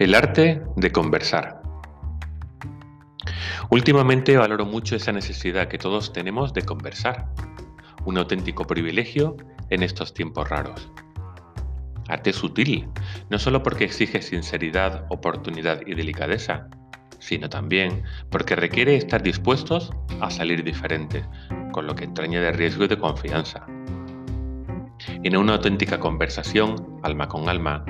El arte de conversar. Últimamente valoro mucho esa necesidad que todos tenemos de conversar, un auténtico privilegio en estos tiempos raros. Arte sutil, no solo porque exige sinceridad, oportunidad y delicadeza, sino también porque requiere estar dispuestos a salir diferentes, con lo que entraña de riesgo y de confianza. En una auténtica conversación, alma con alma,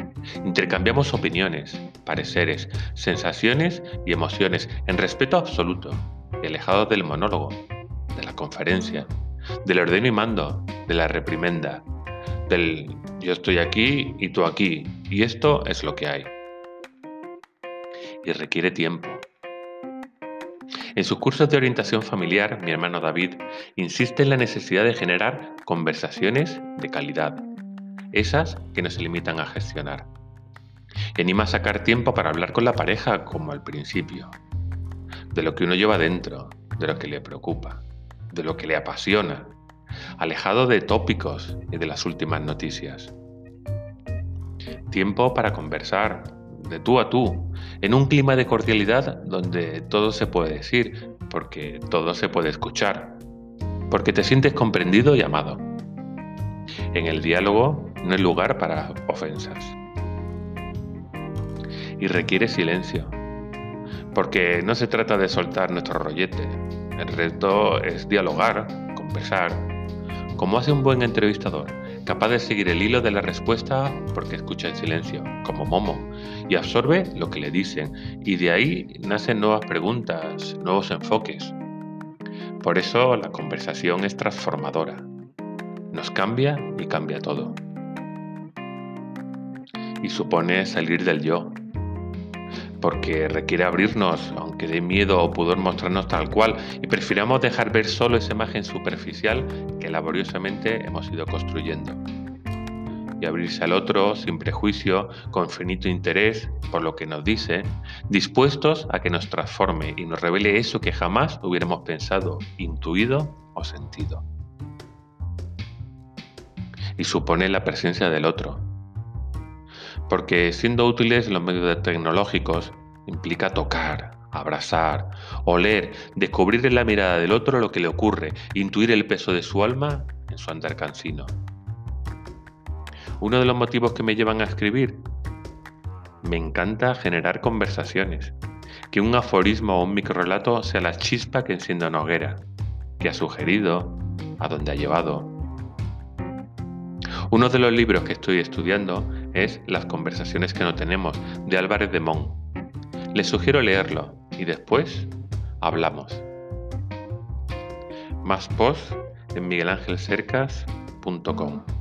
intercambiamos opiniones, pareceres, sensaciones y emociones en respeto absoluto, alejado del monólogo, de la conferencia, del ordeno y mando, de la reprimenda, del yo estoy aquí y tú aquí, y esto es lo que hay. Y requiere tiempo. En sus cursos de orientación familiar, mi hermano David insiste en la necesidad de generar conversaciones de calidad, esas que no se limitan a gestionar. Y anima a sacar tiempo para hablar con la pareja como al principio, de lo que uno lleva dentro, de lo que le preocupa, de lo que le apasiona, alejado de tópicos y de las últimas noticias. Tiempo para conversar, de tú a tú, en un clima de cordialidad donde todo se puede decir, porque todo se puede escuchar, porque te sientes comprendido y amado. En el diálogo no hay lugar para ofensas. Y requiere silencio, porque no se trata de soltar nuestro rollete, el reto es dialogar, conversar, como hace un buen entrevistador, capaz de seguir el hilo de la respuesta porque escucha en silencio, como Momo, y absorbe lo que le dicen, y de ahí nacen nuevas preguntas, nuevos enfoques. Por eso la conversación es transformadora. Nos cambia y cambia todo. Y supone salir del yo, porque requiere abrirnos, aunque dé miedo o pudor mostrarnos tal cual, y prefiramos dejar ver solo esa imagen superficial que laboriosamente hemos ido construyendo. Y abrirse al otro sin prejuicio, con finito interés por lo que nos dice, dispuestos a que nos transforme y nos revele eso que jamás hubiéramos pensado, intuido o sentido. Y supone la presencia del otro, porque siendo útiles los medios tecnológicos implica tocar, abrazar, oler, descubrir en la mirada del otro lo que le ocurre, intuir el peso de su alma en su andar cansino. Uno de los motivos que me llevan a escribir, me encanta generar conversaciones, que un aforismo o un microrelato sea la chispa que encienda una hoguera, que ha sugerido, a dónde ha llevado. Uno de los libros que estoy estudiando es Las conversaciones que no tenemos, de Álvarez de Mon. Les sugiero leerlo y después hablamos. Más post en miguelangelcercas.com.